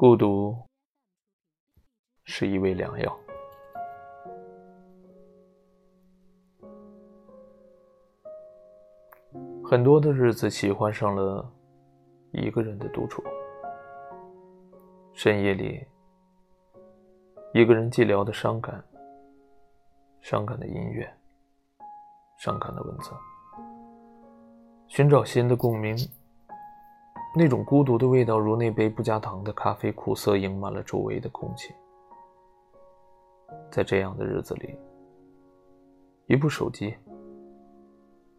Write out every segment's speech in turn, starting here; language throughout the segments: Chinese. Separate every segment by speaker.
Speaker 1: 孤独是一味良药。很多的日子，喜欢上了一个人的独处。深夜里，一个人寂寥的伤感，伤感的音乐，伤感的文字，寻找新的共鸣。那种孤独的味道，如那杯不加糖的咖啡，苦涩盈满了周围的空气。在这样的日子里，一部手机，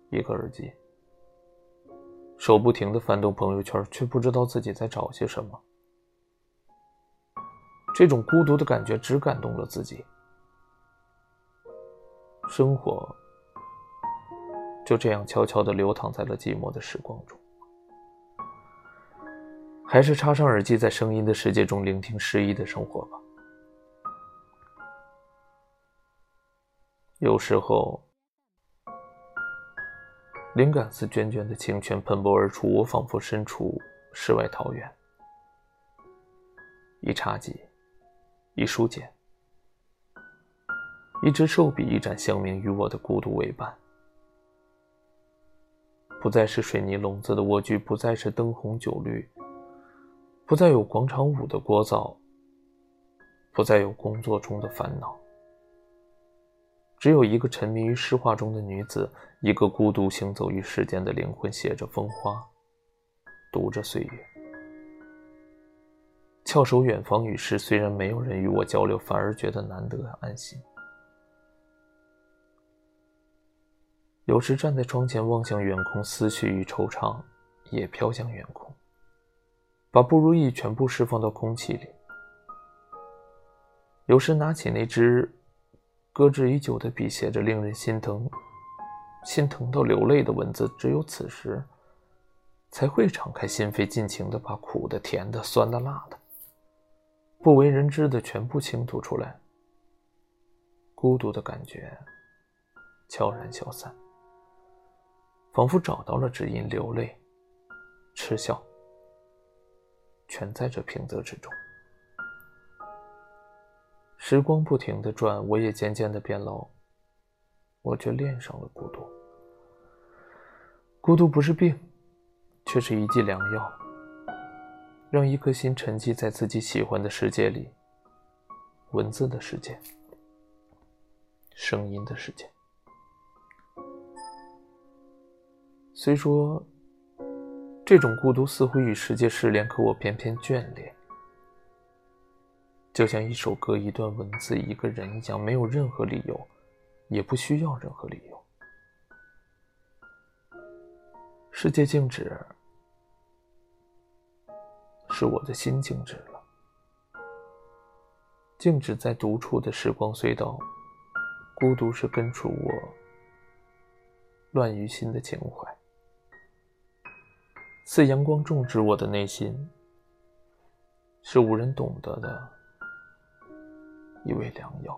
Speaker 1: 一个耳机，手不停的翻动朋友圈，却不知道自己在找些什么。这种孤独的感觉只感动了自己，生活就这样悄悄的流淌在了寂寞的时光中。还是插上耳机，在声音的世界中聆听诗意的生活吧。有时候，灵感似涓涓的清泉喷薄而出，我仿佛身处世外桃源。一茶几，一书简，一支寿笔，一盏香茗，与我的孤独为伴。不再是水泥笼子的蜗居，不再是灯红酒绿。不再有广场舞的聒噪，不再有工作中的烦恼，只有一个沉迷于诗画中的女子，一个孤独行走于世间的灵魂，写着风花，读着岁月，翘首远方与诗。虽然没有人与我交流，反而觉得难得安心。有时站在窗前望向远空，思绪与惆怅也飘向远空。把不如意全部释放到空气里。有时拿起那支搁置已久的笔，写着令人心疼、心疼到流泪的文字。只有此时，才会敞开心扉，尽情的把苦的、甜的、酸的、辣的，不为人知的全部倾吐出来。孤独的感觉悄然消散，仿佛找到了指引，流泪、嗤笑。全在这平仄之中。时光不停的转，我也渐渐的变老，我却恋上了孤独。孤独不是病，却是一剂良药，让一颗心沉寂在自己喜欢的世界里，文字的世界，声音的世界。虽说。这种孤独似乎与世界失联，可我偏偏眷恋。就像一首歌、一段文字、一个人一样，没有任何理由，也不需要任何理由。世界静止，是我的心静止了，静止在独处的时光隧道。孤独是根除我乱于心的情怀。似阳光种植我的内心，是无人懂得的一味良药。